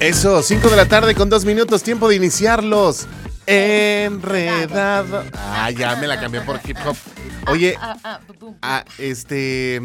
Eso, 5 de la tarde con dos minutos, tiempo de iniciarlos. Enredado. Ah, ya me la cambié por hip hop. Oye, Ah, ah, pum. ah, este.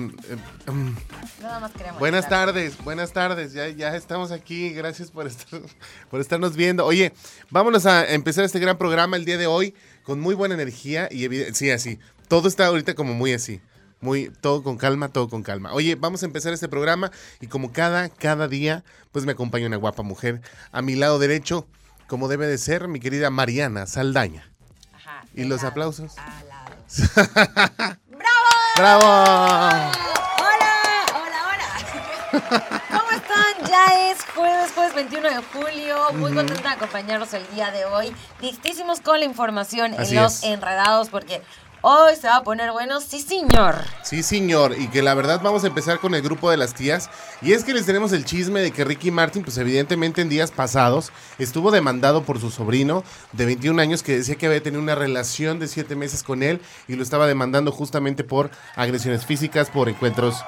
más queremos Buenas tardes, buenas tardes. Ya, ya estamos aquí. Gracias por, estar, por estarnos viendo. Oye, vámonos a empezar este gran programa el día de hoy con muy buena energía y. Sí, así. Todo está ahorita como muy así. Muy, todo con calma, todo con calma. Oye, vamos a empezar este programa y como cada, cada día, pues me acompaña una guapa mujer. A mi lado derecho, como debe de ser, mi querida Mariana Saldaña. Ajá, ¿Y los lado aplausos? lado. ¡Bravo! Hola, hola, hola. ¿Cómo están? Ya es jueves, jueves 21 de julio. Muy contenta de acompañarlos el día de hoy. Listísimos con la información Así en los es. enredados porque hoy se va a poner bueno. Sí, señor. Sí, señor, y que la verdad vamos a empezar con el grupo de las tías. Y es que les tenemos el chisme de que Ricky Martin, pues evidentemente en días pasados, estuvo demandado por su sobrino de 21 años que decía que había tenido una relación de 7 meses con él y lo estaba demandando justamente por agresiones físicas, por encuentros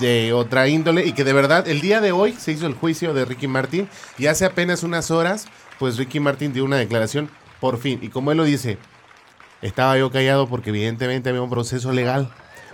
de otra índole y que de verdad el día de hoy se hizo el juicio de Ricky Martin y hace apenas unas horas, pues Ricky Martin dio una declaración por fin. Y como él lo dice, estaba yo callado porque evidentemente había un proceso legal.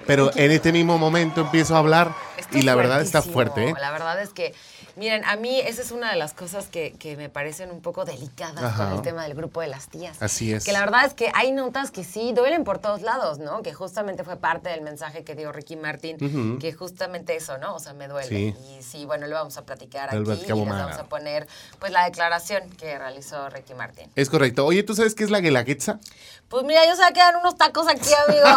Pero en este mismo momento empiezo a hablar y la verdad está fuerte, ¿eh? La verdad es que, miren, a mí esa es una de las cosas que, que me parecen un poco delicadas Ajá. con el tema del grupo de las tías. Así es. Que la verdad es que hay notas que sí duelen por todos lados, ¿no? Que justamente fue parte del mensaje que dio Ricky Martin, que justamente eso, ¿no? O sea, me duele. Sí. Y sí, bueno, lo vamos a platicar aquí y les vamos a poner pues la declaración que realizó Ricky Martin. Es correcto. Oye, ¿tú sabes qué es la guelaguetza? Pues mira, yo que quedan unos tacos aquí, amigo.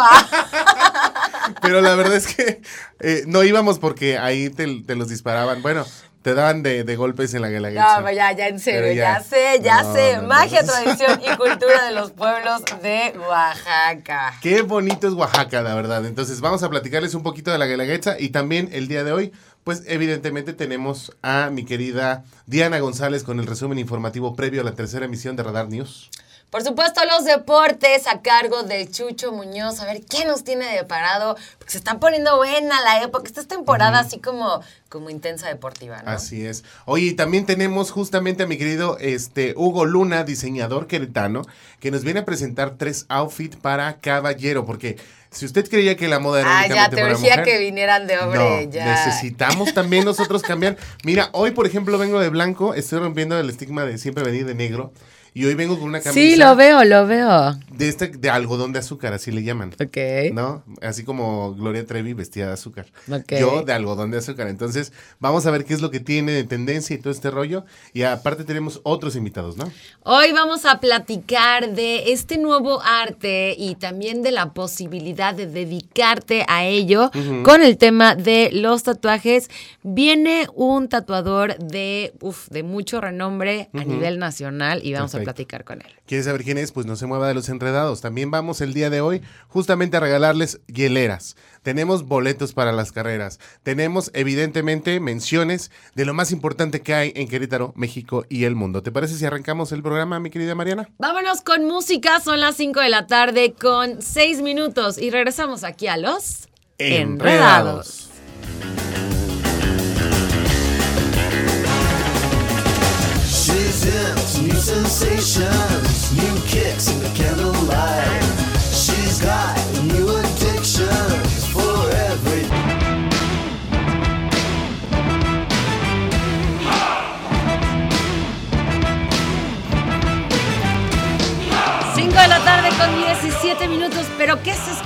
Ah. Pero la verdad es que eh, no íbamos porque ahí te, te los disparaban. Bueno, te daban de, de golpes en la guelaguetza. No, ya, ya, en serio, ya. ya. sé, ya No, sé. no, no. Magia, tradición y cultura de los pueblos de Oaxaca. Qué bonito es Oaxaca, la verdad. Entonces vamos a platicarles un poquito de la guelaguetza y también el día de hoy, pues evidentemente tenemos a mi querida Diana González con el resumen informativo previo a la tercera emisión de Radar News. Por supuesto, los deportes a cargo de Chucho Muñoz. A ver, ¿qué nos tiene de parado? Porque se está poniendo buena la época. Esta es temporada así como, como intensa deportiva, ¿no? Así es. Oye, y también tenemos justamente a mi querido este, Hugo Luna, diseñador queretano, que nos viene a presentar tres outfits para caballero, porque si usted creía que la moda era Ah, ya, te urgía que vinieran de hombre, no, ya. necesitamos también nosotros cambiar. Mira, hoy por ejemplo vengo de blanco, estoy rompiendo el estigma de siempre venir de negro. Y hoy vengo con una camisa Sí, lo veo, lo veo. de este de algodón de azúcar, así le llaman. Ok. ¿No? Así como Gloria Trevi vestida de azúcar. Ok. Yo de algodón de azúcar. Entonces, vamos a ver qué es lo que tiene de tendencia y todo este rollo. Y aparte tenemos otros invitados, ¿no? Hoy vamos a platicar de este nuevo arte y también de la posibilidad de dedicarte a ello con el tema de los tatuajes. Viene un tatuador de, uf, de mucho renombre a nivel nacional y vamos Perfecto. a platicar con él. ¿Quieres saber quién es? Pues no se mueva de los enredados. También vamos el día de hoy justamente a regalarles hieleras. Tenemos boletos para las carreras. Tenemos evidentemente menciones de lo más importante que hay en Querétaro, México y el mundo. ¿Te parece si arrancamos el programa, mi querida Mariana? Vámonos con música, son las 5 de la tarde con 6 minutos y regresamos aquí a los Enredados.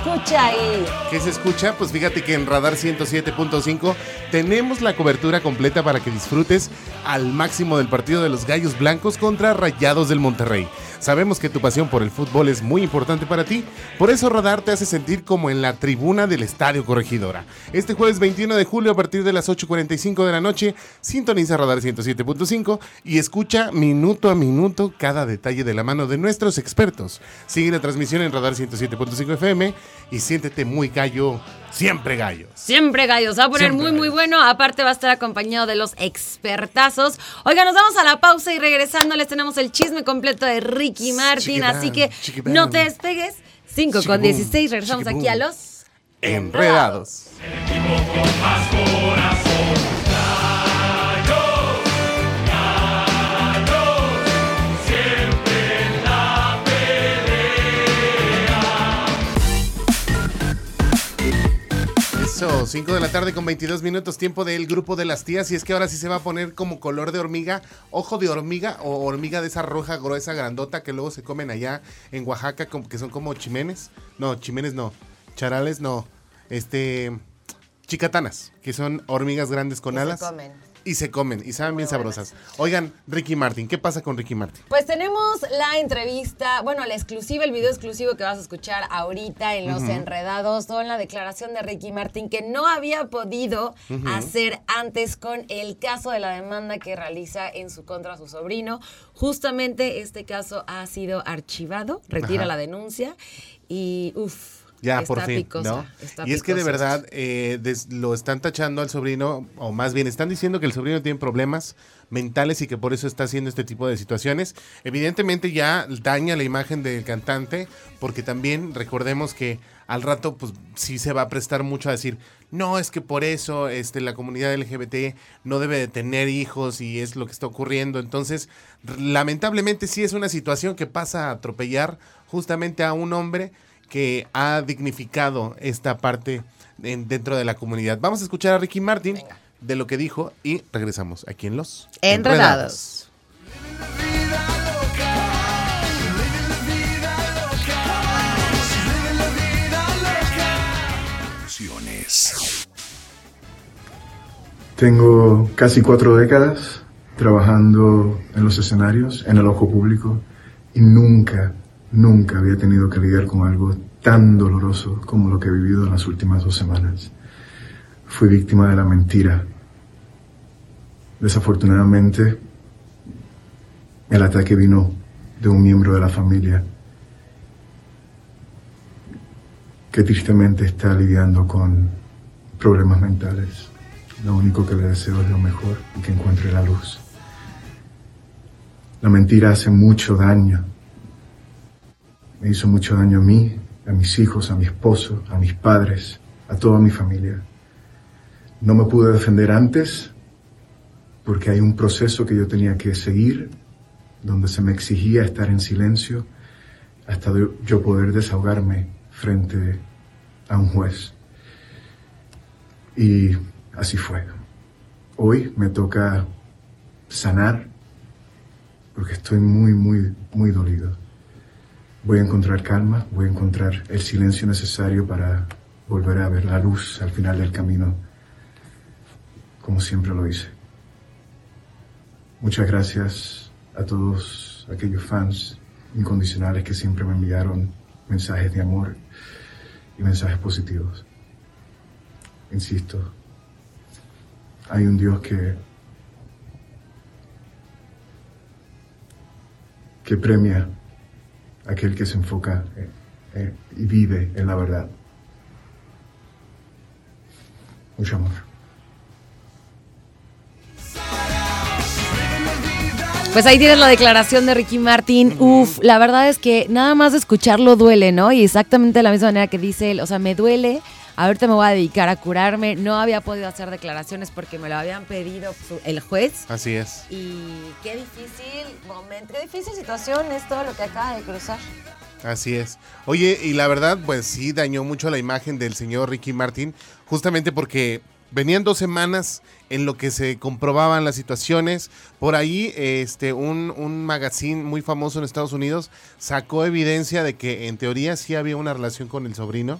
Escucha ahí? ¿Qué se escucha? Pues fíjate que en Radar 107.5 tenemos la cobertura completa para que disfrutes al máximo del partido de los Gallos Blancos contra Rayados del Monterrey. Sabemos que tu pasión por el fútbol es muy importante para ti, por eso Radar te hace sentir como en la tribuna del Estadio Corregidora. Este jueves 21 de julio a partir de las 8.45 de la noche, sintoniza Radar 107.5 y escucha minuto a minuto cada detalle de la mano de nuestros expertos. Sigue la transmisión en Radar 107.5 FM y siéntete muy gallo, siempre gallo. Siempre gallos, va a poner Siempre muy muy bueno. Aparte va a estar acompañado de los expertazos. Oiga, nos vamos a la pausa y regresando les tenemos el chisme completo de Ricky Martin. Así que no te despegues. 5 con Chiquibum, 16, regresamos aquí a los Enredados. 5 de la tarde con 22 minutos, tiempo del grupo de las tías. Y es que ahora sí se va a poner como color de hormiga, ojo de hormiga o hormiga de esa roja, gruesa, grandota que luego se comen allá en Oaxaca, que son como chimenes. No, chimenes no. Charales no. Este. Chicatanas, que son hormigas grandes con Que se alas. comen. Y se comen, y saben Muy bien sabrosas. Oigan, Ricky Martin, ¿qué pasa con Ricky Martin? Pues tenemos la entrevista, bueno, la exclusiva, el video exclusivo que vas a escuchar ahorita en Los Enredados, con la declaración de Ricky Martin, que no había podido hacer antes con el caso de la demanda que realiza en su contra su sobrino. Justamente este caso ha sido archivado, retira Ajá. la denuncia y uff. Ya, está por fin, picosa, ¿no? está Y es que de verdad eh, des- lo están tachando al sobrino, o más bien están diciendo que el sobrino tiene problemas mentales y que por eso está haciendo este tipo de situaciones. Evidentemente ya daña la imagen del cantante, porque también recordemos que al rato, pues sí se va a prestar mucho a decir, no, es que por eso este, la comunidad LGBT no debe de tener hijos y es lo que está ocurriendo. Entonces, lamentablemente sí es una situación que pasa a atropellar justamente a un hombre que ha dignificado esta parte en- dentro de la comunidad. Vamos a escuchar a Ricky Martin de lo que dijo y regresamos aquí en Los Enredados. Tengo casi cuatro décadas trabajando en los escenarios, en el ojo público, y nunca, nunca había tenido que lidiar con algo tan doloroso como lo que he vivido en las últimas dos semanas. Fui víctima de la mentira. Desafortunadamente, el ataque vino de un miembro de la familia que tristemente está lidiando con problemas mentales. Lo único que le deseo es lo mejor y que encuentre la luz. La mentira hace mucho daño. Me hizo mucho daño a mí, a mis hijos, a mi esposo, a mis padres, a toda mi familia. No me pude defender antes porque hay un proceso que yo tenía que seguir donde se me exigía estar en silencio hasta yo poder desahogarme frente a un juez. Y así fue. Hoy me toca sanar porque estoy muy, muy, muy dolido. Voy a encontrar calma, voy a encontrar el silencio necesario para volver a ver la luz al final del camino, como siempre lo hice. Muchas gracias a todos aquellos fans incondicionales que siempre me enviaron mensajes de amor y mensajes positivos. Insisto, hay un Dios que que premia aquel que se enfoca eh, eh, y vive en la verdad. Mucho amor. Pues ahí tienes la declaración de Ricky Martin. Uf, la verdad es que nada más de escucharlo duele, ¿no? Y exactamente de la misma manera que dice él, o sea, me duele. Ahorita me voy a dedicar a curarme. No había podido hacer declaraciones porque me lo habían pedido el juez. Así es. Y qué difícil momento, qué difícil situación es todo lo que acaba de cruzar. Así es. Oye, y la verdad, pues sí dañó mucho la imagen del señor Ricky Martin, justamente porque venían dos semanas en lo que se comprobaban las situaciones. Por ahí, este, un, un magazine muy famoso en Estados Unidos sacó evidencia de que en teoría sí había una relación con el sobrino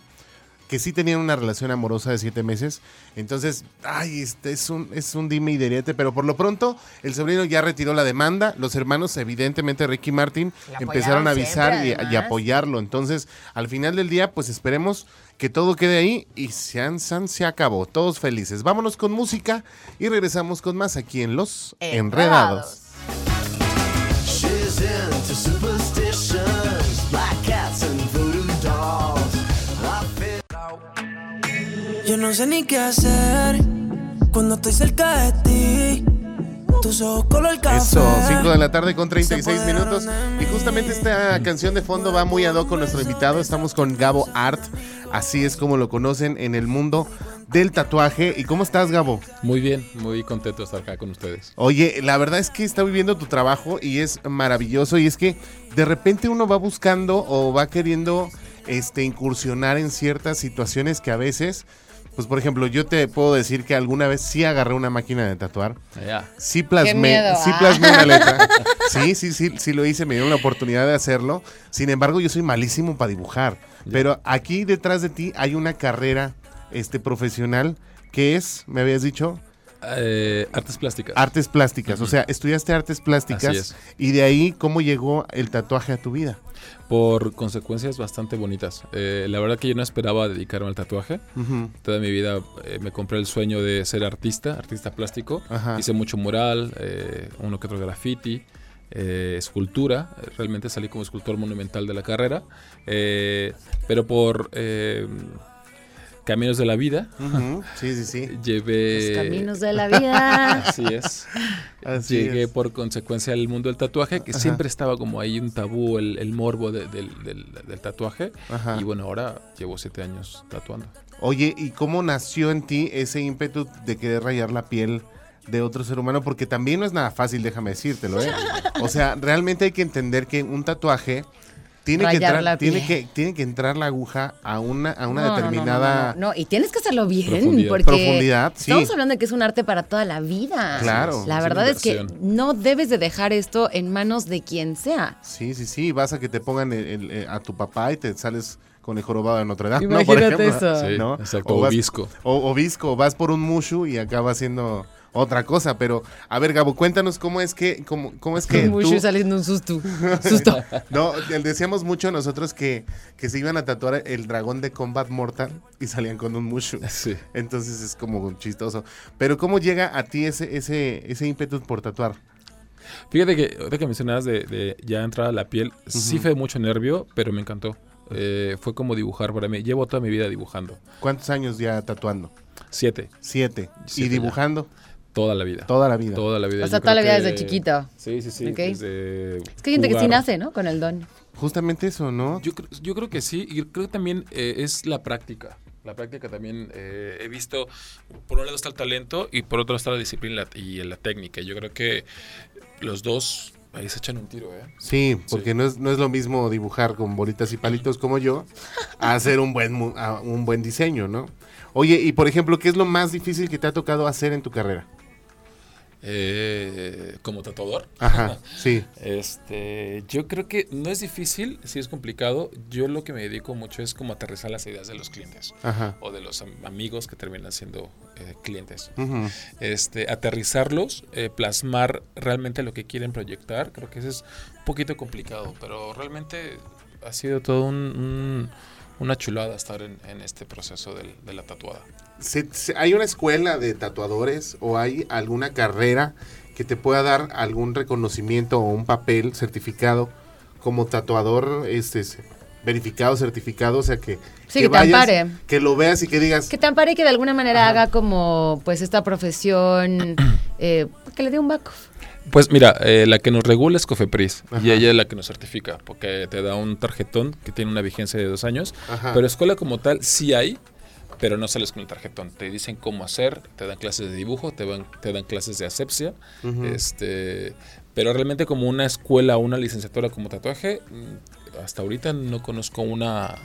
que sí tenían una relación amorosa de siete meses. Entonces, ay, este es un, es un dime y direte, pero por lo pronto el sobrino ya retiró la demanda. Los hermanos, evidentemente, Ricky Martin, empezaron a avisar y, siempre, y apoyarlo. Entonces, al final del día, pues esperemos que todo quede ahí y Sean San se acabó. Todos felices. Vámonos con música y regresamos con más aquí en Los Enredados. She's Yo no sé ni qué hacer cuando estoy cerca de ti. Tus ojos color café. Eso, 5 de la tarde con 36 minutos. Y justamente esta canción de fondo va muy ad hoc con nuestro invitado. Estamos con Gabo Art. Así es como lo conocen en el mundo del tatuaje. ¿Y cómo estás, Gabo? Muy bien, muy contento de estar acá con ustedes. Oye, la verdad es que está viviendo tu trabajo y es maravilloso. Y es que de repente uno va buscando o va queriendo este, incursionar en ciertas situaciones que a veces Pues por ejemplo, yo te puedo decir que alguna vez sí agarré una máquina de tatuar. Sí plasmé, miedo, sí ah. plasmé una letra. Sí, sí, sí, sí lo hice, me dieron la oportunidad de hacerlo. Sin embargo, yo soy malísimo para dibujar. Pero aquí detrás de ti hay una carrera este, profesional que es, me habías dicho, Eh, artes plásticas. artes plásticas. O sea, estudiaste artes plásticas y de ahí cómo llegó el tatuaje a tu vida. por consecuencias bastante bonitas. Eh, la verdad que yo no esperaba dedicarme al tatuaje. Toda mi vida eh, me compré el sueño de ser artista, artista plástico. Ajá. Hice mucho mural, uno que otro graffiti, eh, escultura. Realmente salí como escultor monumental de la carrera. Eh, pero por eh, caminos de la vida. Sí, sí, sí. llevé... Los caminos de la vida. Así es. Así Llegué es. por consecuencia al mundo del tatuaje, que siempre estaba como ahí un tabú, el, el morbo de- del, del- del tatuaje. Ajá. Y bueno, ahora llevo siete años tatuando. Oye, ¿y cómo nació en ti ese ímpetu de querer rayar la piel de otro ser humano? Porque también no es nada fácil, déjame decírtelo, ¿eh? O sea, realmente hay que entender que un tatuaje tiene que, entrar, la tiene, que, tiene que entrar la aguja a una, a una No, no, no, determinada... No, no, no, no, y tienes que hacerlo bien, Profundidad. porque Profundidad, sí. estamos hablando de que es un arte para toda la vida. Claro. La verdad es que no debes de dejar esto en manos de quien sea. Sí, sí, sí, vas a que te pongan el- el- eh, a tu papá y te sales con el jorobado de Notre Dame, ¿no? Imagínate Por ejemplo, eso. Sí, ¿no? exacto, O vas- visco. O, o visco, vas por un mushu y acaba siendo otra cosa. Pero, a ver, Gabo, cuéntanos cómo es que, cómo, cómo es que Mucho tú- saliendo un susto. Susto. No, decíamos mucho nosotros que, que se iban a tatuar el dragón de Combat Mortal y salían con un mushu. Sí. Entonces es como chistoso. Pero ¿cómo llega a ti ese, ese, ese ímpetu por tatuar? Fíjate que ahorita que mencionabas de, de ya entrar a la piel, sí fue mucho nervio, pero me encantó. Eh, fue como dibujar para mí. Llevo toda mi vida dibujando. ¿Cuántos años ya tatuando? Siete, Siete. Siete y ya. Toda la vida. toda la vida. Toda la vida. O sea, Yo toda la vida desde chiquito. Sí, sí, sí. Desde Es que hay gente que sí nace, ¿no? Con el don. Justamente eso, ¿no? Yo, creo- yo creo que sí, y creo que también eh, es la práctica. La práctica también eh, he visto, por un lado está el talento y por otro está la disciplina y la técnica. Yo creo que los dos ahí se echan un tiro, ¿eh? Sí, porque Sí. No, es, no es lo mismo dibujar con bolitas y palitos como yo a hacer un buen, un buen diseño, ¿no? Oye, y por ejemplo, ¿qué es lo más difícil que te ha tocado hacer en tu carrera? Eh, como tatuador. Ajá, sí. Este, yo creo que no es difícil, sí es complicado. Yo lo que me dedico mucho es como aterrizar las ideas de los clientes Ajá. o de los am- amigos que terminan siendo eh, clientes. Este, aterrizarlos, eh, plasmar realmente lo que quieren proyectar, creo que eso es un poquito complicado, pero realmente ha sido todo un- un- una chulada estar en, en este proceso del- de la tatuada. ¿Hay una escuela de tatuadores o hay alguna carrera que te pueda dar algún reconocimiento o un papel certificado como tatuador este, verificado, certificado? O sea, que, Sí, que te ampare. que lo veas y que digas, Que te ampare y que de alguna manera Ajá. haga como pues esta profesión eh, que le dé un back. Pues mira, eh, la que nos regula es Cofepris Ajá. y ella es la que nos certifica, porque te da un tarjetón que tiene una vigencia de dos años, Ajá. pero escuela como tal sí hay, pero no sales con el tarjetón. Te dicen cómo hacer, te dan clases de dibujo, te, van, te dan clases de asepsia, este, pero realmente como una escuela o una licenciatura como tatuaje, mm, hasta ahorita no conozco una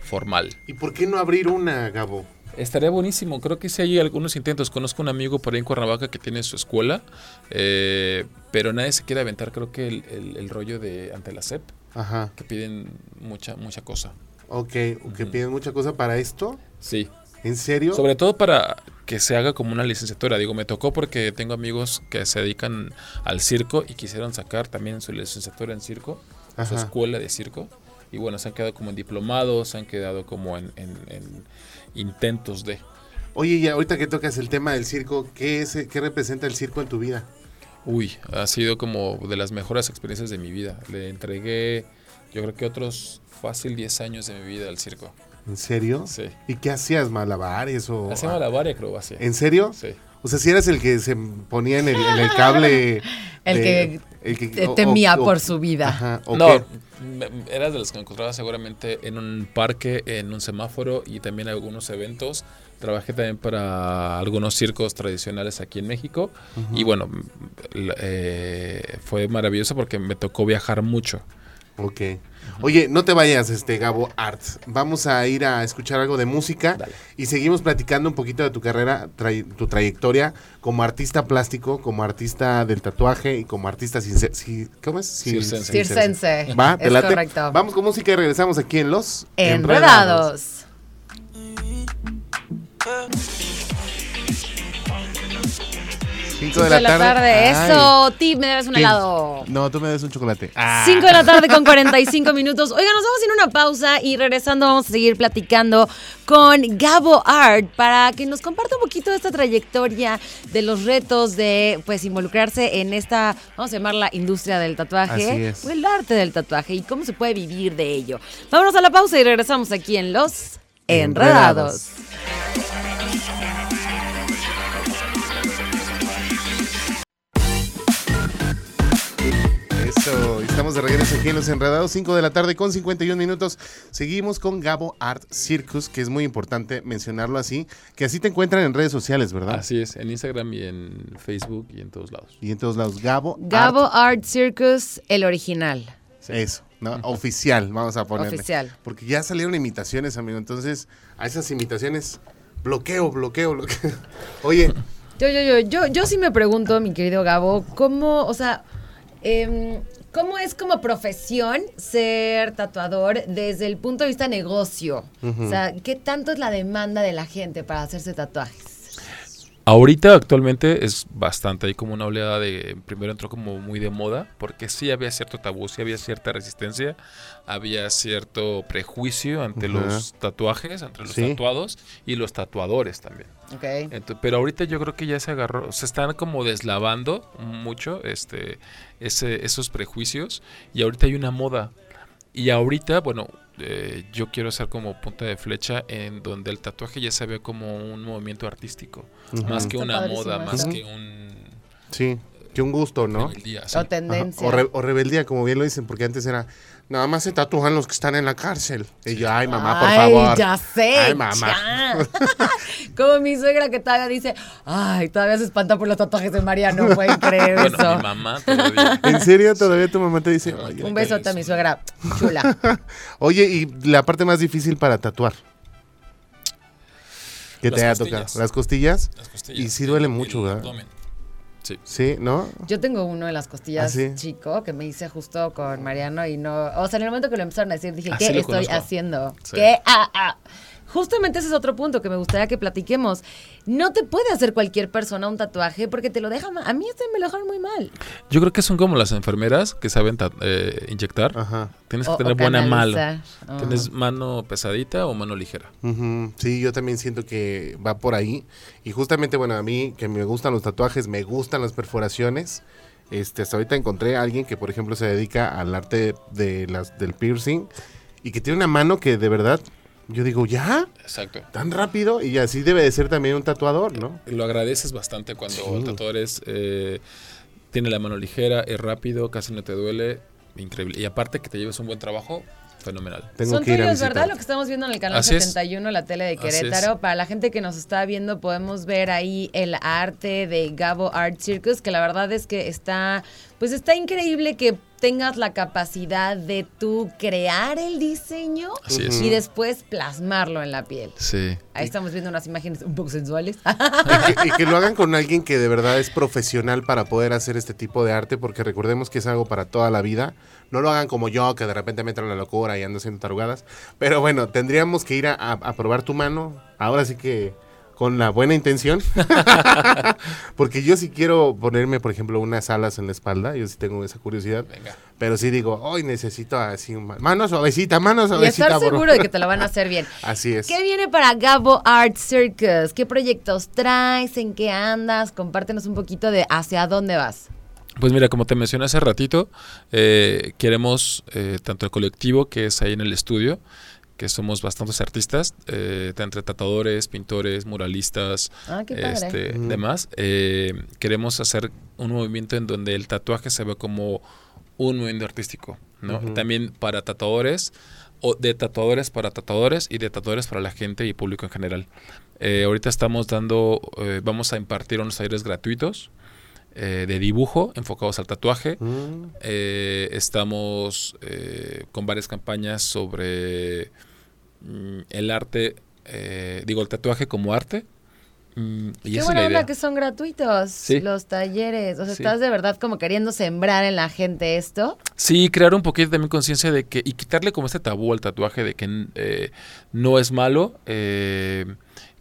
formal. ¿y por qué no abrir una, Gabo? Estaría buenísimo, creo que sí hay algunos intentos. Conozco un amigo por ahí en Cuernavaca que tiene su escuela, eh, pero nadie se quiere aventar, creo que el, el- el rollo de ante la SEP, Ajá, que piden mucha, mucha cosa. ok, que piden mucha cosa para esto. Sí, ¿En serio? sobre todo para que se haga como una licenciatura. Digo, me tocó porque tengo amigos que se dedican al circo y quisieron sacar también su licenciatura en circo, su escuela de circo. Y bueno, se han quedado como en diplomados, se han quedado como en, en- en intentos de... Oye, y ahorita que tocas el tema del circo, ¿qué, es, ¿qué representa el circo en tu vida? Uy, ha sido como de las mejores experiencias de mi vida. Le entregué, yo creo que otros fácil 10 años de mi vida al circo. ¿En serio? Sí. ¿Y qué hacías? ¿Malabares o...? Hacía malabar y acrobacia. ¿En serio? Sí. O sea, si eras el que se ponía en el, en el cable... El de- que el que- o- temía o- por su vida. Ajá, ¿o No, qué? eras de los que me encontraba seguramente en un parque, en un semáforo y también algunos eventos. Trabajé también para algunos circos tradicionales aquí en México. Y bueno, eh, fue maravilloso porque me tocó viajar mucho. Ok. Oye, no te vayas, este Gabo Art. Vamos a ir a escuchar algo de música y seguimos platicando un poquito de tu carrera, tu trayectoria como artista plástico, como artista del tatuaje y como artista circe- ci- ¿cómo es? Cir- Circense. Circense. Va, ¿te Es late? correcto. Vamos con música y regresamos aquí en Los Enredados. Cinco de la tarde. Ay. Eso, Tip, me debes un ¿Qué? helado. No, tú me des un chocolate. Ah. 5 de la tarde con 45 minutos. Oiga, nos vamos a ir a una pausa y regresando vamos a seguir platicando con Gabo Art para que nos comparta un poquito de esta trayectoria de los retos de pues involucrarse en esta, vamos a llamarla industria del tatuaje Así es. o el arte del tatuaje y cómo se puede vivir de ello. Vámonos a la pausa y regresamos aquí en Los Enredados. Enredados. Eso, estamos de regreso aquí en Los Enredados, 5 de la tarde con 51 minutos. Seguimos con Gabo Art Circus, que es muy importante mencionarlo así, que así te encuentran en redes sociales, ¿verdad? Así es, en Instagram y en Facebook y en todos lados. Y en todos lados, Gabo, Gabo Art, Art Circus, el original. eso, ¿no? Oficial, vamos a ponerle. Oficial. Porque ya salieron imitaciones, amigo, entonces a esas imitaciones, bloqueo, bloqueo, bloqueo. Oye, Yo, yo, yo, yo, yo sí me pregunto, mi querido Gabo, ¿cómo, o sea, em, cómo es como profesión ser tatuador desde el punto de vista negocio? O sea, ¿qué tanto es la demanda de la gente para hacerse tatuajes? Ahorita actualmente es bastante, hay como una oleada de, primero entró como muy de moda, porque sí había cierto tabú, sí había cierta resistencia, había cierto prejuicio ante los tatuajes, entre los Sí. tatuados y los tatuadores también. Pero ahorita yo creo que ya se agarró, se están como deslavando mucho este, ese, esos prejuicios y ahorita hay una moda. Y ahorita, bueno, eh, yo quiero ser como punta de flecha en donde el tatuaje ya se ve como un movimiento artístico, más que Está una moda, más que un sí, que un gusto, ¿no? rebeldía, sí. O Ajá, tendencia. O, re- o rebeldía, como bien lo dicen, porque antes era, nada más se tatúan los que están en la cárcel. Y yo, ay, mamá, por Ay, favor. ya sé. Ay, mamá. ya. Como mi suegra que todavía dice, ay, todavía se espanta por los tatuajes de María, no pueden creer Bueno, eso. mi mamá todavía. ¿En serio todavía tu mamá te dice? Ay, "Oye, Un besote a mi suegra, chula. Oye, y la parte más difícil para tatuar. ¿Qué te ha tocado? ¿Las costillas? Las costillas Y sí duele el mucho, ¿verdad? Sí. Sí, ¿no? Yo tengo uno en las costillas ¿Ah, sí? chico que me hice justo con Mariano y no. O sea, en el momento que lo empezaron a decir, dije, Ah, ¿qué estoy conozco. haciendo? Sí. ¿Qué? Ah, ah. Justamente ese es otro punto que me gustaría que platiquemos. No te puede hacer cualquier persona un tatuaje porque te lo deja mal. A mí este me lo dejaron muy mal. Yo creo que son como las enfermeras que saben eh, inyectar. Ajá. Tienes que O- tener o buena mano. Ah. ¿Tienes mano pesadita o mano ligera? Sí, yo también siento que va por ahí. Y justamente, bueno, a mí que me gustan los tatuajes, me gustan las perforaciones. Este, hasta ahorita encontré a alguien que, por ejemplo, se dedica al arte de las, del piercing y que tiene una mano que de verdad, yo digo, ¿ya? Exacto. ¿Tan rápido? Y así debe de ser también un tatuador, ¿no? Lo agradeces bastante cuando Sí. el tatuador es, eh, tiene la mano ligera, es rápido, casi no te duele. Increíble. Y aparte que te lleves un buen trabajo, fenomenal. Tengo Son que ir a tuyos. ¿verdad? Lo que estamos viendo en el canal Así es. 71, la tele de es. Querétaro. Para la gente que nos está viendo, podemos ver ahí el arte de Gabo Art Circus, que la verdad es que está, pues está increíble que tengas la capacidad de tú crear el diseño Así es. y después plasmarlo en la piel. Sí. Ahí estamos viendo unas imágenes un poco sensuales. Y que, y que lo hagan con alguien que de verdad es profesional para poder hacer este tipo de arte, porque recordemos que es algo para toda la vida. No lo hagan como yo, que de repente me entra la locura y ando haciendo tarugadas. Pero bueno, tendríamos que ir a, a- a probar tu mano. Ahora sí que con la buena intención. porque yo sí quiero ponerme, por ejemplo, unas alas en la espalda. Yo sí tengo esa curiosidad. Venga. Pero sí digo, hoy necesito así mano suavecita, mano y suavecita. estar por seguro favor". de que te lo van a hacer bien. Así es. ¿Qué viene para Gabo Art Circus? ¿Qué proyectos traes? ¿En qué andas? Compártenos un poquito de hacia dónde vas. Pues mira, como te mencioné hace ratito, eh, queremos eh, tanto el colectivo que es ahí en el estudio, que somos bastantes artistas, eh, entre tatuadores, pintores, muralistas, Ah, este, demás. eh, queremos hacer un movimiento en donde el tatuaje se ve como un movimiento artístico, ¿no? También para tatuadores, o de tatuadores para tatuadores y de tatuadores para la gente y público en general. Eh, ahorita estamos dando, eh, vamos a impartir unos talleres gratuitos eh, de dibujo enfocados al tatuaje. Mm. Eh, estamos eh, con varias campañas sobre mm, el arte, eh, digo, el tatuaje como arte. Mm, y Qué es buena onda idea. que son gratuitos Sí. los talleres. O sea, Sí. estás de verdad como queriendo sembrar en la gente esto. Sí, crear un poquito también conciencia de que, y quitarle como este tabú al tatuaje de que eh, no es malo, eh,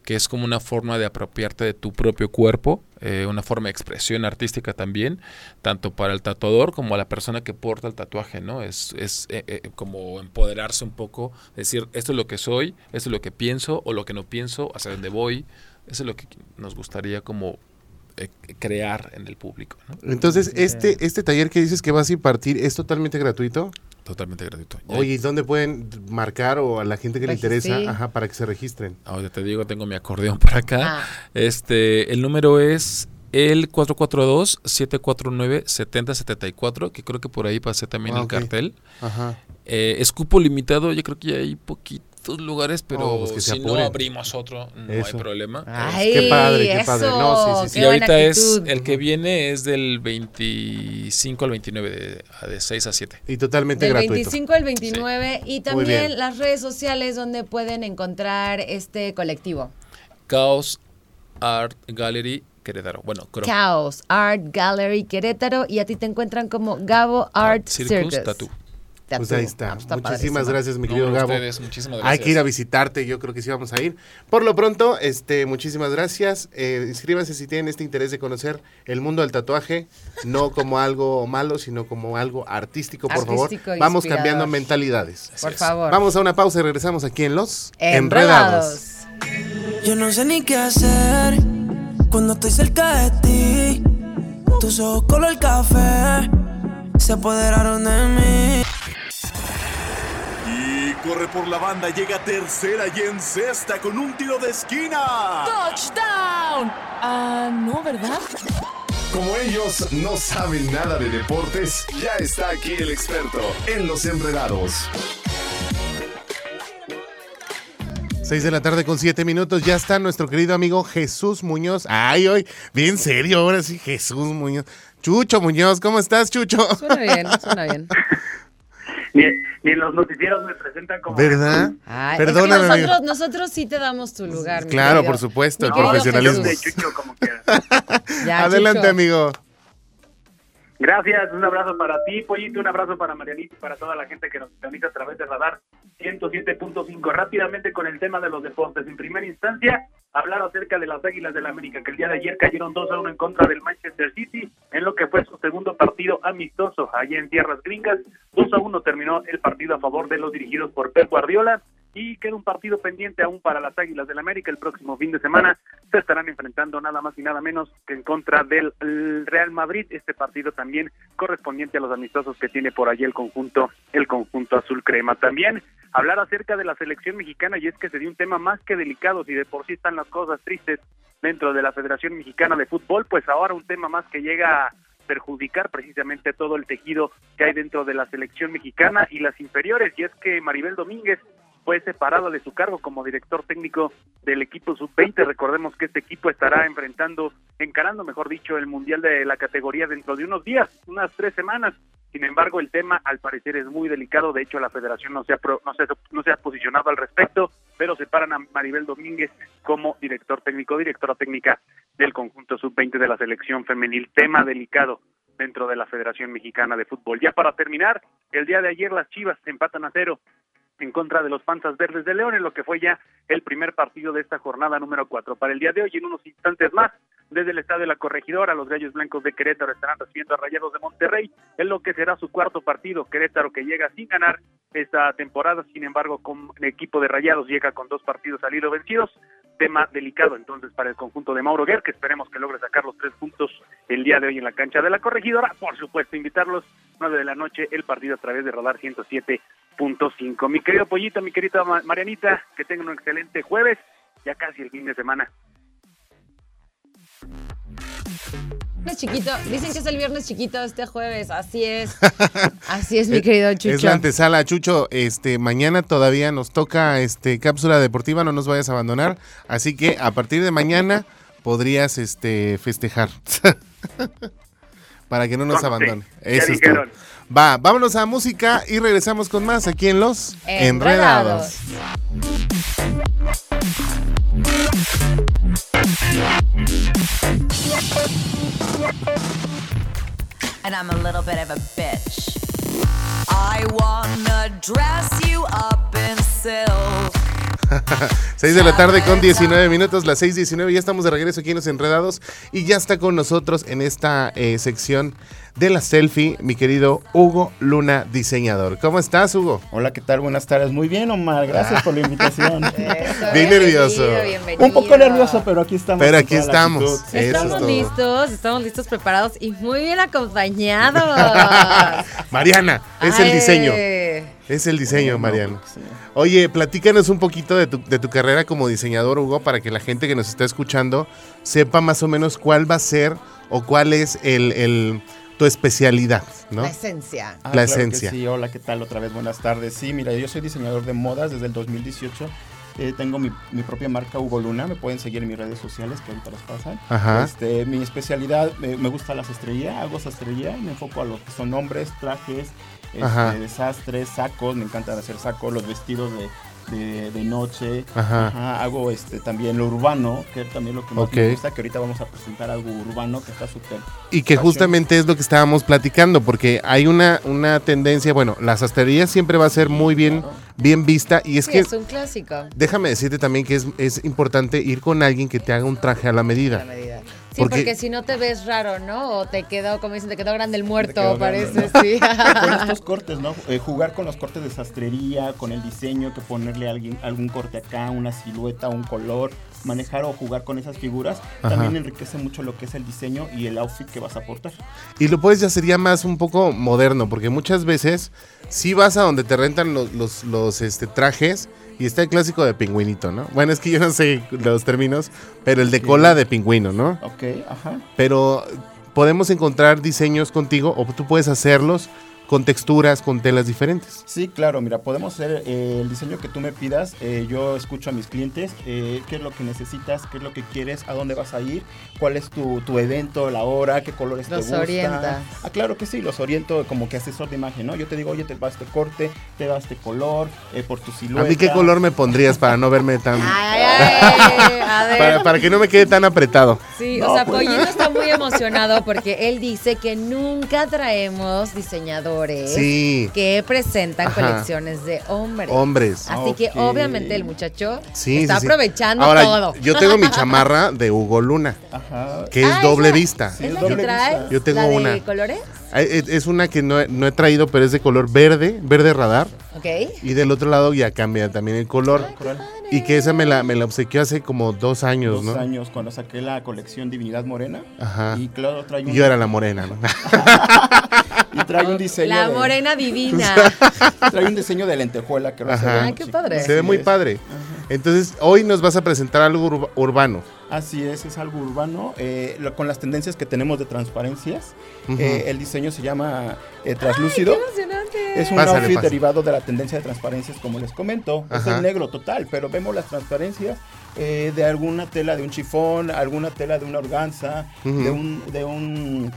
que es como una forma de apropiarte de tu propio cuerpo, eh, una forma de expresión artística también, tanto para el tatuador como a la persona que porta el tatuaje, ¿no? Es, es eh, eh, como empoderarse un poco, decir, esto es lo que soy, esto es lo que pienso o lo que no pienso, hacia dónde voy, eso es lo que nos gustaría como eh, crear en el público, ¿no? Entonces, este, este taller que dices que vas a impartir es totalmente gratuito. Totalmente gratuito. Ya Oye, ¿y dónde pueden marcar o a la gente que le interesa ajá, para que se registren? Ahora te digo, tengo mi acordeón por acá. Ah. Este, el número es el 442-749-7074, que creo que por ahí pasé también Ah, el ok. cartel. Ajá. Eh, es cupo limitado, yo creo que ya hay poquitos lugares, pero Oh, pues que si no abrimos otro, no Eso. hay problema. Ay, qué padre, qué padre. eso, No, sí, sí, sí. qué y ahorita es, el que viene es del 25 al 29, de, de 6 a 7. Y totalmente Del gratuito. 25 al 29 y también las redes sociales donde pueden encontrar este colectivo. Caos Art Gallery Querétaro. Bueno, creo. Chaos Art Gallery Querétaro y a ti te encuentran como Gabo Art Circus Circus. Tattoo. Pues ahí está. Ah, pues está Muchísimas padrísimo. gracias, mi No, querido a Gabo. ustedes, muchísimas Hay gracias. que ir a visitarte, yo creo que sí vamos a ir. Por lo pronto, este, muchísimas gracias. Eh, inscríbanse si tienen este interés de conocer el mundo del tatuaje, no como algo malo, sino como algo artístico, por Artístico, favor. Vamos cambiando mentalidades. Por es. favor. Vamos a una pausa y regresamos aquí en Los Enredados. Yo no sé ni qué hacer cuando estoy cerca de ti. Tus ojos color café se apoderaron de mí. Corre por la banda, llega tercera y en sexta con un tiro de esquina. ¡Touchdown! Ah, no, ¿verdad? Como ellos no saben nada de deportes, ya está aquí el experto en los enredados. 6 de la tarde con 7 minutos. Ya está nuestro querido amigo Jesús Muñoz. Ay, hoy, bien serio, ahora sí, Jesús Muñoz. Chucho Muñoz, ¿cómo estás, Chucho? Suena bien, suena bien. Ni, ni en los noticieros me presentan como. ¿Verdad? Ay, Perdóname, es que nosotros, nosotros sí te damos tu lugar. mi Claro, querido. por supuesto, el Mi querido profesionalismo. De. Chucho, como quieras. Ya, Adelante, Chucho. amigo. Gracias, un abrazo para ti, Pollito, un abrazo para Marianita y para toda la gente que nos sintoniza a través de Radar 107.5. Rápidamente con el tema de los deportes. En primera instancia, hablar acerca de las Águilas del la América, que el día de ayer cayeron 2 a 1 en contra del Manchester City, en lo que fue su segundo partido amistoso allá en Tierras Gringas. 2 a 1 terminó el partido a favor de los dirigidos por Pep Guardiola. Y queda un partido pendiente aún para las Águilas del América. El próximo fin de semana se estarán enfrentando nada más y nada menos que en contra del el Real Madrid. Este partido también correspondiente a los amistosos que tiene por allí el conjunto, el conjunto azul crema. También hablar acerca de la selección mexicana y es que se dio un tema más que delicado. Si de por sí están las cosas tristes dentro de la Federación Mexicana de Fútbol, pues ahora un tema más que llega a perjudicar precisamente todo el tejido que hay dentro de la selección mexicana y las inferiores. Y es que Maribel Domínguez fue separado de su cargo como director técnico del equipo sub-20. Recordemos que este equipo estará enfrentando, encarando, mejor dicho, el Mundial de la categoría dentro de unos días, unas tres semanas. Sin embargo, el tema al parecer es muy delicado. De hecho, la federación no se ha, no se ha posicionado al respecto, pero separan a Maribel Domínguez como director técnico, directora técnica del conjunto sub-20 de la selección femenil. Tema delicado dentro de la Federación Mexicana de Fútbol. Ya para terminar, el día de ayer las Chivas empatan a cero en contra de los Panzas Verdes de León, en lo que fue ya el primer partido de esta jornada número 4. Para el día de hoy, en unos instantes más, desde el estadio de la Corregidora, los Gallos Blancos de Querétaro estarán recibiendo a Rayados de Monterrey, en lo que será su cuarto partido. Querétaro que llega sin ganar esta temporada, sin embargo, con equipo de Rayados llega con dos partidos al hilo vencidos. Tema delicado entonces para el conjunto de Mauro Guerra, que esperemos que logre sacar los tres puntos el día de hoy en la cancha de la Corregidora. Por supuesto, invitarlos 9 de la noche el partido a través de Radar 107.5. Mi querido Pollito, mi querida Ma- Marianita, que tengan un excelente jueves, ya casi el fin de semana. Viernes chiquito. Dicen que es el viernes chiquito este jueves. Así es. Así es, mi querido Chucho. Es la antesala, Chucho. Este, mañana todavía nos toca este cápsula deportiva, no nos vayas a abandonar. Así que a partir de mañana podrías este festejar. Para que no nos Conste, abandone. Eso es todo. Va, vámonos a música y regresamos con más aquí en Los Enredados. Enredados. and I'm a little bit of a bitch. I wanna dress you up in silk. 6 de la tarde con 19 minutos, las 6.19, ya estamos de regreso aquí en Los Enredados y ya está con nosotros en esta eh, sección de la selfie mi querido Hugo Luna, diseñador. ¿Cómo estás, Hugo? Hola, ¿qué tal? Buenas tardes. Muy bien, Omar. Gracias por la invitación. Bien nervioso. bienvenido. Un poco nervioso, pero aquí estamos. Pero aquí estamos. es Estamos listos, estamos listos, preparados y muy bien acompañados. Mariana, es el diseño. Es el diseño, Mariana. Oye, platícanos un poquito de tu, de tu carrera como diseñador, Hugo, para que la gente que nos está escuchando sepa más o menos cuál va a ser o cuál es el, el- tu especialidad, ¿no? La esencia. Ah, La claro esencia. Sí, hola, ¿qué tal? Otra vez, buenas tardes. Sí, mira, yo soy diseñador de modas desde el 2018. Eh, tengo mi, mi propia marca Hugo Luna, me pueden seguir en mis redes sociales que ahorita las pasan. Ajá. Este, mi especialidad, me, me gusta la sastrería, hago sastrería y me enfoco a lo que son hombres, trajes, este, desastres, sacos, me encanta hacer sacos, los vestidos de, de, de noche. Ajá. Hago este, también lo urbano, que es también lo que más me gusta, que ahorita vamos a presentar algo urbano que está súper Y que fashion. justamente es lo que estábamos platicando, porque hay una, una tendencia, bueno, la sastrería siempre va a ser muy bien, bien vista y es Sí, que es un clásico. déjame decirte también que es, es importante ir con alguien que te haga un traje a la medida. Sí, Porque- porque, si no te ves raro, ¿no? O te quedó, como dicen, te quedó grande el muerto, grande, parece, ¿no? sí. con estos cortes, ¿no? Eh, jugar con los cortes de sastrería, con el diseño, que ponerle a alguien, algún corte acá, una silueta, un color, manejar o jugar con esas figuras, Ajá. también enriquece mucho lo que es el diseño y el outfit que vas a aportar. Y lo puedes ya sería más un poco moderno, porque muchas veces sí vas a donde te rentan los, los, los, este, trajes y está el clásico de pingüinito, ¿no? Bueno, es que yo no sé los términos, pero el de cola de pingüino, ¿no? Ok, ajá. Pero podemos encontrar diseños contigo o tú puedes hacerlos con texturas, con telas diferentes. Sí, claro, mira, podemos hacer eh, el diseño que tú me pidas. eh, yo escucho a mis clientes, eh, qué es lo que necesitas, qué es lo que quieres, a dónde vas a ir, cuál es tu, tu evento, la hora, qué colores Los te gustan. orientas. Ah, claro que sí, los oriento como que asesor de imagen, ¿no? Yo te digo, oye, te va este corte, te va este color, eh, por tu ¿A silueta. mí qué color me pondrías para no verme tan... Ay, ay, a ver. para, para que no me quede tan apretado. Sí, No, o sea, pues. Pollito está muy emocionado porque él dice que nunca traemos diseñadores Sí. que presentan Ajá. colecciones de hombres. Hombres. Así que obviamente el muchacho Sí, está sí, sí. aprovechando Ahora, todo. yo tengo mi chamarra de Hugo Luna, Ajá. que es Ah, doble esa- vista. Sí, ¿Es la doble que traes? vista. Yo tengo ¿La de una. colores? Ay, Es es una que no he, no he traído, pero es de color verde, verde radar. Ok. Y del otro lado ya cambia también el color. Y que esa me la, me la obsequió hace como dos años, Dos ¿no? años cuando saqué la colección Divinidad Morena. Ajá. Y claro, trae yo era la morena, ¿no? y trae un diseño. La de- morena divina. Trae un diseño de lentejuela que lo hace Ajá. ver Ay, muy qué padre. Se ve muy padre. Entonces, hoy nos vas a presentar algo urba- urbano. Así es, es algo urbano. eh, lo- con las tendencias que tenemos de transparencias, eh, el diseño se llama eh, traslúcido. emocionante. Es un Pásale, outfit pásale. derivado de la tendencia de transparencias, como les comento. Es el negro total, pero vemos las transparencias eh, de alguna tela de un chifón, alguna tela de una organza, de un de un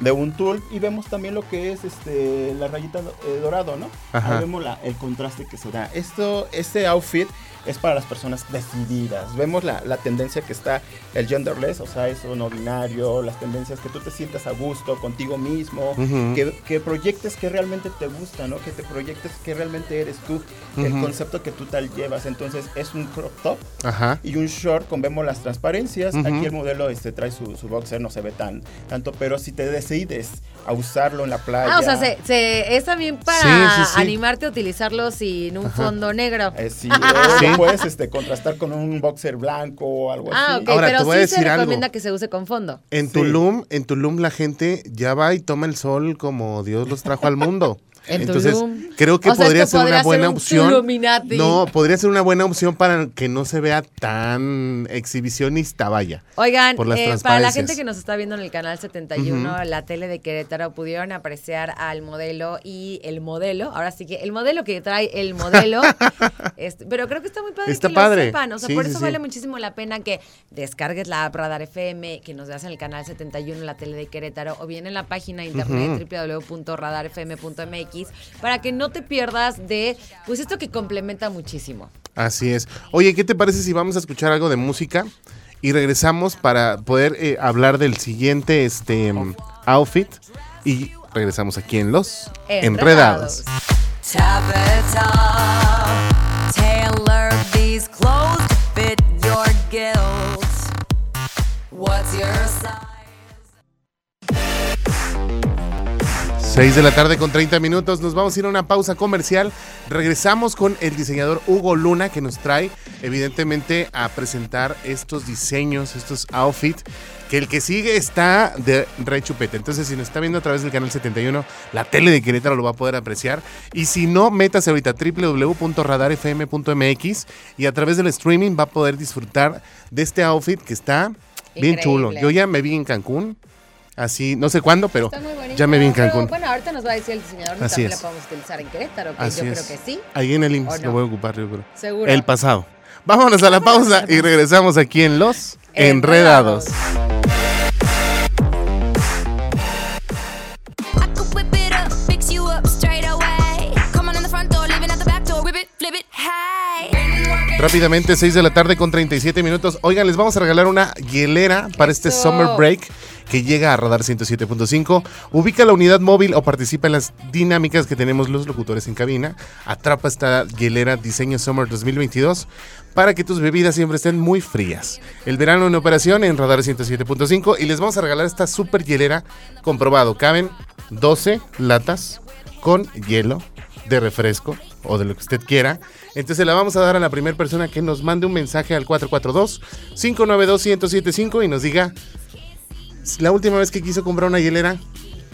de un tul y vemos también lo que es este la rayita eh, dorado, ¿no? Ajá. Ahí vemos la- el contraste que se da. Esto este outfit es para las personas decididas. Vemos la, la tendencia que está el genderless, o sea, eso no binario, las tendencias que tú te sientas a gusto contigo mismo, Ujú. que, que proyectes que realmente te gusta, ¿no? Que te proyectes que realmente eres tú, el Ujú. concepto que tú tal llevas. Entonces es un crop top Ajá. y un short con vemos las transparencias. Ujú. Aquí el modelo este trae su, su boxer, no se ve tan tanto, pero si te decides a usarlo en la playa. Ah, o sea, se, se- es también para Sí, sí, sí. animarte a utilizarlo sin un fondo negro. eh, sí, eh, puedes este, contrastar con un boxer blanco o algo Ah, así. ok, Ahora, te pero voy a se decir algo. recomienda que se use con fondo. En Sí. Tulum, en Tulum la gente ya va y toma el sol como Dios los trajo al mundo. En Entonces, Tulum. creo que O sea, podría ser podría una buena ser un opción. Tuluminati. No, podría ser una buena opción para que no se vea tan exhibicionista, vaya. Oigan, por las eh, para la gente que nos está viendo en el canal 71, la tele de Querétaro, pudieron apreciar al modelo y el modelo. Ahora sí que el modelo que trae el modelo. este, pero creo que está muy padre Está que padre. lo sepan. O sea, Sí, por eso sí. vale muchísimo la pena que descargues la app Radar FM, que nos veas en el canal 71, la tele de Querétaro, o bien en la página de internet www.radarfm.mx, para que no te pierdas de pues esto que complementa muchísimo. Así es. Oye, ¿qué te parece si vamos a escuchar algo de música y regresamos para poder eh, hablar del siguiente este outfit y regresamos aquí en los enredados. Tabitha, tailor these clothes to fit your gills. What's your size? 6 de la tarde con 30 minutos, nos vamos a ir a una pausa comercial. Regresamos con el diseñador Hugo Luna que nos trae evidentemente a presentar estos diseños, estos outfits, que el que sigue está de re chupete. Entonces si nos está viendo a través del canal 71, la tele de Querétaro lo va a poder apreciar. Y si no, métase ahorita www.radarfm.mx y a través del streaming va a poder disfrutar de este outfit que está bien chulo. Yo ya me vi en Cancún. Así, no sé cuándo, pero Está muy bonito. ya me vi en Pero, Cancún. bueno, ahorita nos va a decir el diseñador si Así también es. la podemos utilizar en Querétaro, que Así yo es. creo que sí. Ahí en el ¿O IMSS no? lo voy a ocupar, yo creo. Seguro. El pasado. Vámonos a la pausa y regresamos aquí en Los Enredados. I Rápidamente, 6 de la tarde con 37 minutos. Oigan, les vamos a regalar una hielera para este Eso. Summer Break que llega a Radar 107.5. Ubica la unidad móvil o participa en las dinámicas que tenemos los locutores en cabina. Atrapa esta hielera Diseño Summer 2022 para que tus bebidas siempre estén muy frías. El verano en operación en Radar 107.5 y les vamos a regalar esta super hielera comprobado. Caben 12 latas con hielo de refresco o de lo que usted quiera. Entonces la vamos a dar a la primera persona que nos mande un mensaje al 442-592-1075 y nos diga la última vez que quiso comprar una hielera,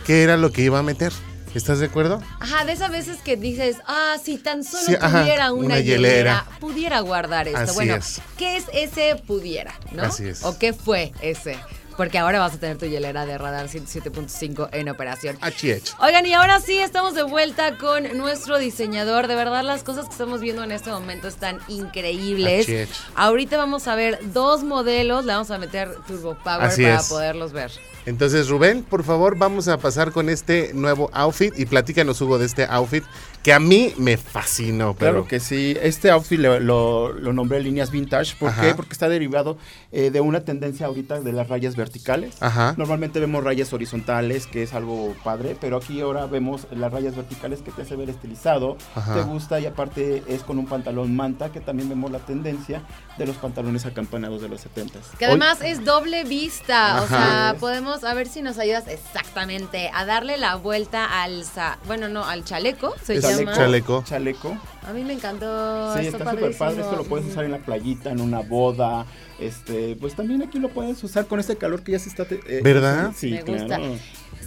qué era lo que iba a meter. ¿Estás de acuerdo? Ajá, de esas veces que dices, ah, si tan solo Sí, ajá, tuviera una, una hielera, hielera. pudiera guardar esto. Así bueno, es. ¿qué es ese pudiera, no? Así es. ¿O qué fue ese? Porque ahora vas a tener tu hielera de radar 107.5 en operación. HH. Oigan, y ahora sí estamos de vuelta con nuestro diseñador. De verdad, las cosas que estamos viendo en este momento están increíbles. Es. Ahorita vamos a ver dos modelos. Le vamos a meter Turbo Power Así para es. poderlos ver. Entonces, Rubén, por favor, vamos a pasar con este nuevo outfit y platícanos, Hugo, de este outfit que a mí me fascinó. Pero Claro que sí. Este outfit lo, lo- lo nombré líneas vintage. ¿Por Ajá. qué? Porque está derivado eh, de una tendencia ahorita de las rayas verticales. Ajá. Normalmente vemos rayas horizontales, que es algo padre, pero aquí ahora vemos las rayas verticales que te hace ver estilizado, Ajá. te gusta y aparte es con un pantalón manta, que también vemos la tendencia de los pantalones acampanados de los 70 Que además es doble vista, o sea, podemos, a ver si nos ayudas exactamente a darle la vuelta al, sa- bueno, no, al chaleco, se Chaleco. llama. Chaleco. Chaleco. A mí me encantó, Sí, está, súper padre, esto lo puedes usar en la playita, en una boda, este, pues también aquí lo puedes usar con este calor que ya se está... eh, ¿Verdad? Sí, Me gusta. claro.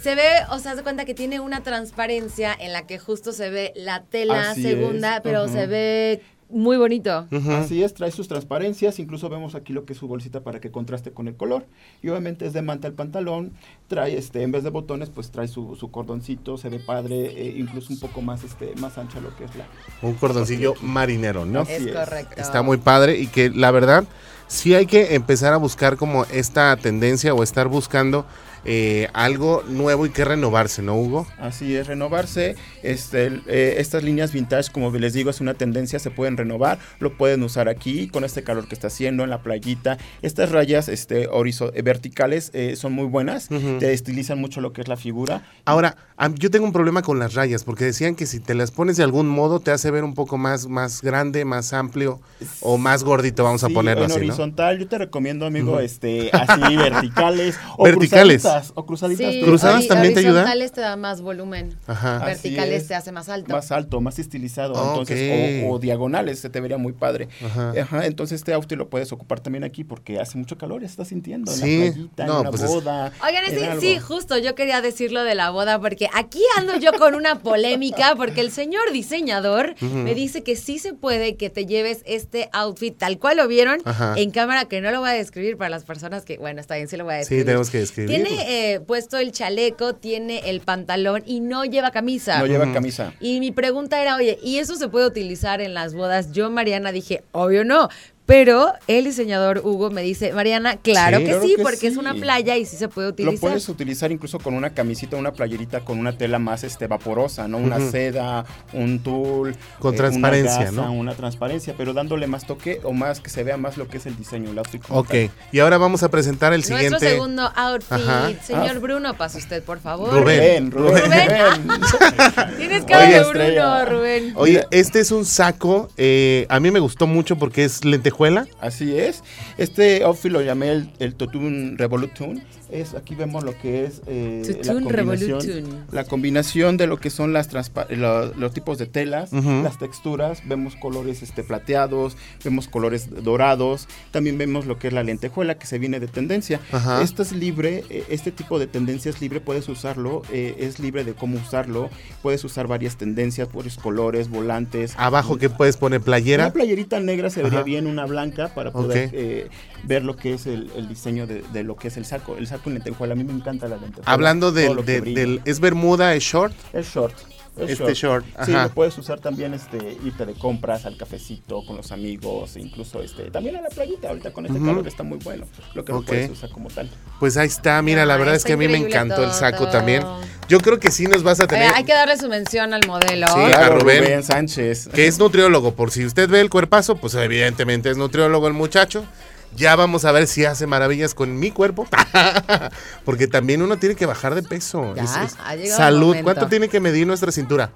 Se ve, o sea, se cuenta que tiene una transparencia en la que justo se ve la tela Así segunda, es, pero se ve muy bonito. Así es, trae sus transparencias, incluso vemos aquí lo que es su bolsita para que contraste con el color. Y obviamente es de manta el pantalón, trae este, en vez de botones, pues trae su, su cordoncito, se ve padre, eh, incluso un poco más, este, más ancha lo que es la. un cordoncillo marinero, ¿no? Así Es correcto. Está muy padre y que la verdad sí hay que empezar a buscar como esta tendencia o estar buscando eh, algo nuevo y que renovarse, ¿no, Hugo? Así es, renovarse. Este, eh, estas líneas vintage, como les digo, es una tendencia, se pueden renovar, lo pueden usar aquí con este calor que está haciendo en la playita. Estas rayas este, eh, verticales eh, son muy buenas, te estilizan mucho lo que es la figura. Ahora, yo tengo un problema con las rayas, porque decían que si te las pones de algún modo te hace ver un poco más, más grande, más amplio o más gordito, vamos a ponerlo en así, ¿no? horizontal. Yo te recomiendo, amigo, este, así verticales o Verticales. cruzaditas, o cruzaditas. Sí, ¿Cruzadas también te ayuda? Horizontales te da más volumen. Ajá. Verticales es. te hace más alto. Más alto, más estilizado. Ok. Entonces, o, o diagonales, se te vería muy padre. Ajá. Ajá. entonces este outfit lo puedes ocupar también aquí porque hace mucho calor, estás sintiendo. En Sí. la playita, No, en una pues es- boda. Oigan, sí, sí, justo, yo quería decirlo de la boda porque aquí ando yo con una polémica porque el señor diseñador me dice que sí se puede que te lleves este outfit tal cual lo vieron Ajá. en cámara, que no lo voy a describir para las personas que, bueno, está bien, sí lo voy a Sí, describir. tenemos que describirlo. Tiene eh, puesto el chaleco, tiene el pantalón y no lleva camisa. No lleva camisa. Y mi pregunta era, oye, ¿y eso se puede utilizar en las bodas? Yo, Mariana, dije, obvio no. Pero el diseñador Hugo me dice, Mariana, claro Sí, que claro sí, que porque es una playa y sí se puede Lo utilizar. puedes utilizar incluso con una camisita, una playerita con una tela más este vaporosa, ¿no? Una seda, un tul. Con eh, transparencia, una gasa, ¿no? Una transparencia, pero dándole más toque o más que se vea más lo que es el diseño, el outfit. como Ok, tal. y ahora vamos a presentar el Nuestro siguiente. segundo outfit. Ajá. Señor Ah. Bruno, pasa usted, por favor. Rubén. Rubén, Rubén. Rubén. Rubén. Tienes cara Oye, de Bruno, estrella. Rubén. Oye, este es un saco, eh, a mí me gustó mucho porque es lentejuela. Así es. Este outfit lo llamé el, el Totun Revolution. Es, aquí vemos lo que es eh, la, combinación, la combinación de lo que son las lo- los tipos de telas, las texturas. Vemos colores este, plateados, vemos colores dorados. También vemos lo que es la lentejuela que se viene de tendencia. Ajá. Esto es libre, eh, este tipo de tendencia es libre, puedes usarlo, eh, es libre de cómo usarlo. Puedes usar varias tendencias, varios colores, volantes. Abajo que puedes poner playera. Una playerita negra se vería Ajá. bien, una blanca, para poder eh, ver lo que es el, el diseño de, de lo que es el saco. El saco en lentejuela, a mí me encanta la lentejuela. Hablando del, de- del- ¿Es bermuda, es short? Es short. es Este short, Sí, ajá. lo puedes usar también, este, irte de compras al cafecito con los amigos, incluso este, también a la playita. Ahorita con este Ujú. calor está muy bueno. Lo que no Ok. puedes usar como tal. Pues ahí está, mira, la Ay, verdad es que a mí me encantó el saco todo. también. Yo creo que sí nos vas a tener, hay que darle su mención al modelo. Sí, a Claro, Rubén. Sánchez. que es nutriólogo. Por si usted ve el cuerpazo, pues evidentemente es nutriólogo el muchacho. Ya vamos a ver si hace maravillas con mi cuerpo. Porque también uno tiene que bajar de peso. Ya, Es- es ha llegado el salud. ¿Cuánto tiene que medir nuestra cintura?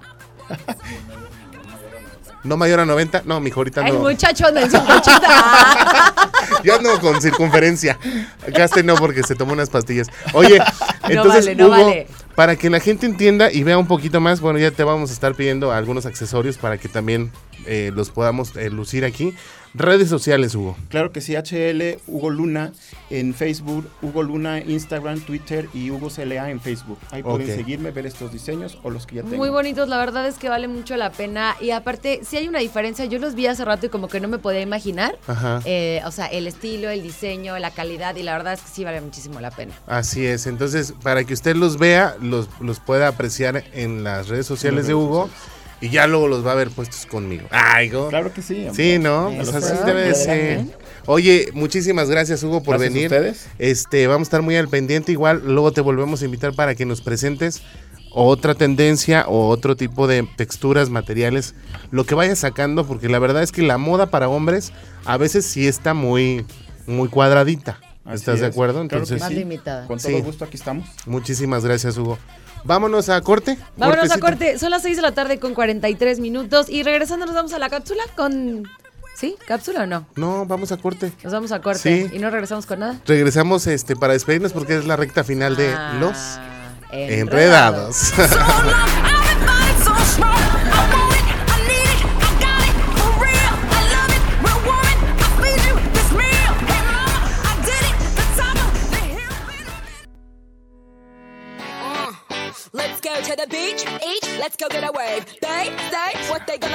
¿No mayor a 90? No, mijo, ahorita El no. muchacho anda en 180. Yo ando con circunferencia. Gaste no, porque se tomó unas pastillas. Oye, entonces, vale, no Hugo, vale. para que la gente entienda y vea un poquito más, bueno, ya te vamos a estar pidiendo algunos accesorios para que también eh, los podamos eh, lucir aquí. Redes sociales, Hugo. Claro que sí, HL, Hugo Luna en Facebook, Hugo Luna Instagram, Twitter y Hugo CLA en Facebook. Ahí pueden seguirme, ver estos diseños o los que ya tengo. Muy bonitos, la verdad es que vale mucho la pena. Y aparte, sí hay una diferencia. Yo los vi hace rato y como que no me podía imaginar. Ajá. Eh, o sea, el estilo, el diseño, la calidad. Y la verdad es que sí vale muchísimo la pena. Así es. Entonces, para que usted los vea, los, los pueda apreciar en las redes sociales de Hugo. Y ya luego los va a ver puestos conmigo. Ay, Hugo. Claro que sí. Sí. ¿no? Sí, Pues así puedo debe de ser. Oye, muchísimas gracias, Hugo, por Gracias a venir. ustedes. Este, vamos a estar muy al pendiente. Igual, luego te volvemos a invitar para que nos presentes otra tendencia o otro tipo de texturas, materiales, lo que vayas sacando, porque la verdad es que la moda para hombres a veces sí está muy, muy cuadradita. Así ¿Estás de acuerdo? Claro que Entonces, Más limitada. Con todo Sí. gusto aquí estamos. muchísimas gracias, Hugo. Vámonos a corte. Vámonos a corte. Son las 6 de la tarde con 43 minutos. Y regresando nos vamos a la cápsula con... ¿Sí? ¿Cápsula o no? No, vamos a corte. Nos vamos a corte. Sí. ¿Y no regresamos con nada? Regresamos este para despedirnos porque es la recta final de Ah, los enredados. enredados.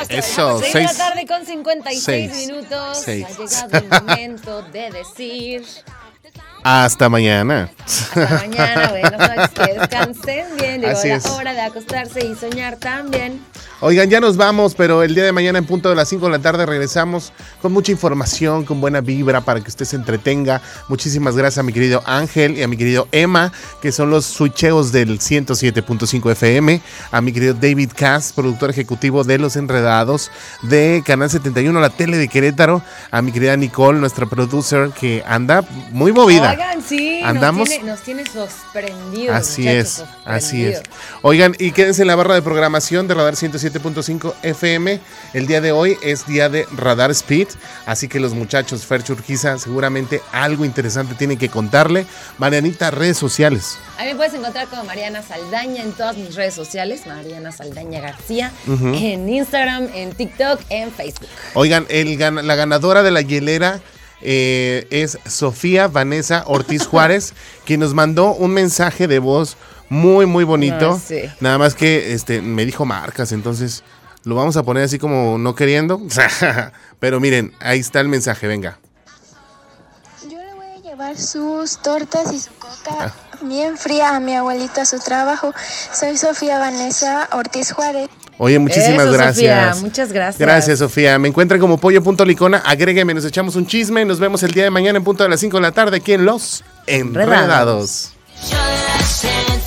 Eso, 6 de la seis. tarde con 56 Seis. minutos. Seis. Ha llegado el momento de decir Hasta mañana. hasta mañana. Buenas noches, que descansen bien. Llegó Así la es. hora de acostarse y soñar también. Oigan, ya nos vamos, pero el día de mañana en punto de las 5 de la tarde regresamos con mucha información, con buena vibra para que usted se entretenga. Muchísimas gracias a mi querido Ángel y a mi querido Emma, que son los switcheos del 107.5 FM, a mi querido David Cass, productor ejecutivo de Los Enredados, de Canal 71, la tele de Querétaro, a mi querida Nicole, nuestra producer, que anda muy movida. Oigan, sí, Andamos- Nos, tiene, nos tiene sorprendidos. Así es, así es. Oigan, y quédense en la barra de programación de Radar 107.5 FM. El día de hoy es día de Radar Speed, así que los muchachos Fer Churquiza seguramente algo interesante tienen que contarle. Marianita, redes sociales. A mí me puedes encontrar como Mariana Saldaña en todas mis redes sociales, Mariana Saldaña García, en Instagram, en TikTok, en Facebook. Oigan, el la ganadora de la hielera eh, es Sofía Vanessa Ortiz Juárez, quien nos mandó un mensaje de voz muy, muy bonito. Ah, sí. Nada más que este, me dijo marcas, entonces lo vamos a poner así como no queriendo. Pero miren, ahí está el mensaje, venga. llevar sus tortas y su coca bien fría a mi abuelita a su trabajo. Soy Sofía Vanessa Ortiz Juárez. Oye, muchísimas Eso, gracias. Sofía, muchas gracias. Gracias, Sofía. Me encuentran como pollo.licona. Agrégueme, nos echamos un chisme. Nos vemos el día de mañana en punto de las 5 de la tarde aquí en Los Enredados. Shut